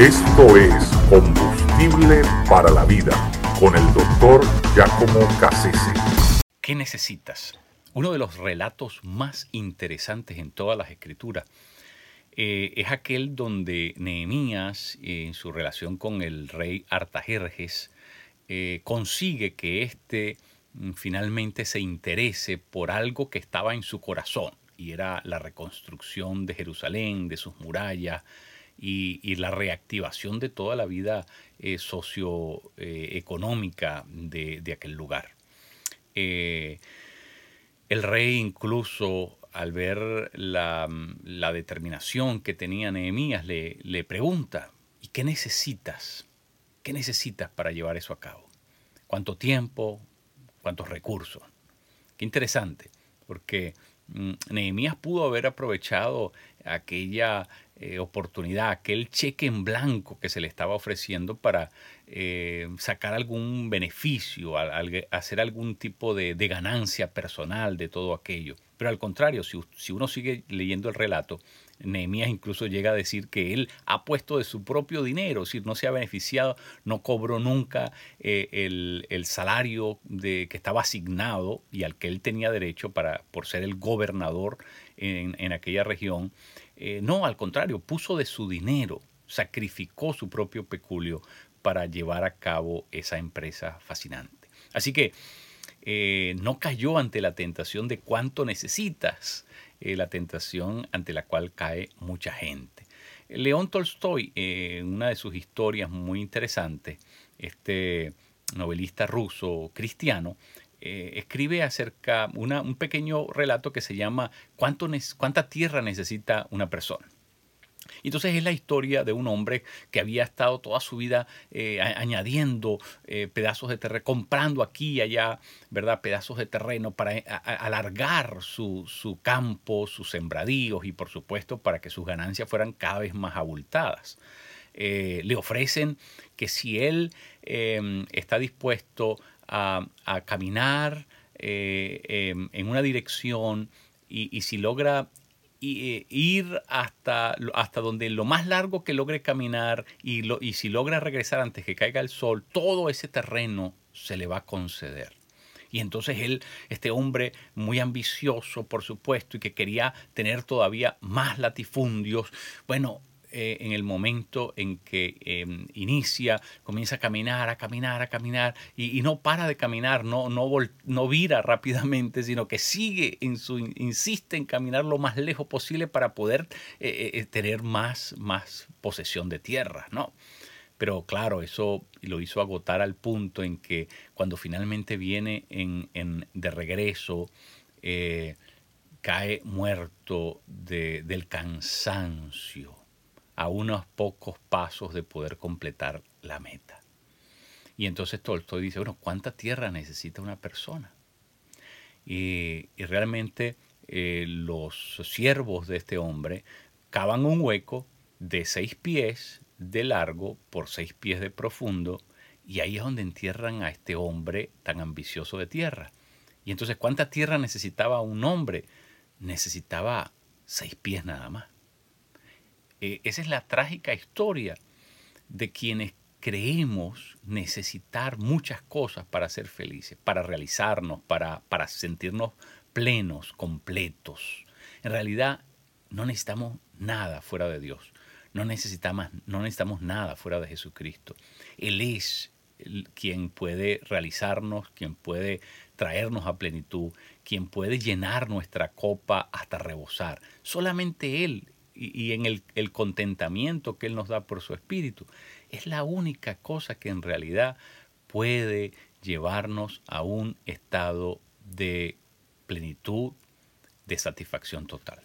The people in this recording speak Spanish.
Esto es Combustible para la Vida con el doctor Giacomo Cassese. ¿Qué necesitas? Uno de los relatos más interesantes en todas las escrituras eh, es aquel donde Nehemías, eh, en su relación con el rey Artajerjes, eh, consigue que éste mm, finalmente se interese por algo que estaba en su corazón, y era la reconstrucción de Jerusalén, de sus murallas, y, la reactivación de toda la vida socioeconómica de, de, aquel lugar. el rey incluso al ver la, determinación que tenía Nehemías, le, le pregunta, ¿y qué necesitas? ¿Qué necesitas para llevar eso a cabo? ¿Cuánto tiempo? ¿Cuántos recursos? Qué interesante, porque mm, Nehemías pudo haber aprovechado aquella eh, oportunidad, aquel cheque en blanco que se le estaba ofreciendo para eh, sacar algún beneficio, hacer algún tipo de, ganancia personal de todo aquello. Pero al contrario, si, uno sigue leyendo el relato, Nehemías incluso llega a decir que él ha puesto de su propio dinero, es decir, no se ha beneficiado, no cobró nunca eh, el, salario de, que estaba asignado y al que él tenía derecho para, por ser el gobernador en, en aquella región. Eh, no, al contrario, puso de su dinero, sacrificó su propio peculio para llevar a cabo esa empresa fascinante. Así que eh, no cayó ante la tentación de cuánto necesitas, eh, la tentación ante la cual cae mucha gente. León Tolstoy, en una de sus historias muy interesantes, este novelista ruso cristiano, eh, escribe acerca una, un pequeño relato que se llama ¿Cuánto ¿Cuánta tierra necesita una persona? Entonces es la historia de un hombre que había estado toda su vida eh, añadiendo eh, pedazos de terreno, comprando aquí y allá, ¿verdad? Pedazos de terreno para alargar su, su, campo, sus sembradíos y por supuesto para que sus ganancias fueran cada vez más abultadas. le ofrecen que si él está dispuesto a, caminar eh, em, en una dirección y, si logra eh, ir hasta, hasta donde lo más largo que logre caminar y, lo, y si logra regresar antes que caiga el sol, todo ese terreno se le va a conceder. Y entonces él, este hombre muy ambicioso, por supuesto, y que quería tener todavía más latifundios, bueno, eh, en el momento en que em, inicia, comienza a caminar, a caminar, a caminar, y, no para de caminar, no, no, no vira rápidamente, sino que sigue insiste en caminar lo más lejos posible para poder eh, eh, tener más, más posesión de tierra, ¿no? Pero claro, eso lo hizo agotar al punto en que cuando finalmente viene en, en, de regreso, cae muerto de, del cansancio a unos pocos pasos de poder completar la meta. Y entonces Tolstoy dice, bueno, ¿cuánta tierra necesita una persona? Y, realmente eh, los siervos de este hombre cavan un hueco de seis pies de largo por seis pies de profundo y ahí es donde entierran a este hombre tan ambicioso de tierra. Y entonces, ¿cuánta tierra necesitaba un hombre? Necesitaba seis pies nada más. Eh, esa es la trágica historia de quienes creemos necesitar muchas cosas para ser felices, para realizarnos, para, para sentirnos plenos, completos. En realidad no necesitamos nada fuera de Dios. No necesitamos, no necesitamos nada fuera de Jesucristo. Él es quien puede realizarnos, quien puede traernos a plenitud, quien puede llenar nuestra copa hasta rebosar. Solamente Él y, en el, contentamiento que Él nos da por su espíritu, es la única cosa que en realidad puede llevarnos a un estado de plenitud, de satisfacción total.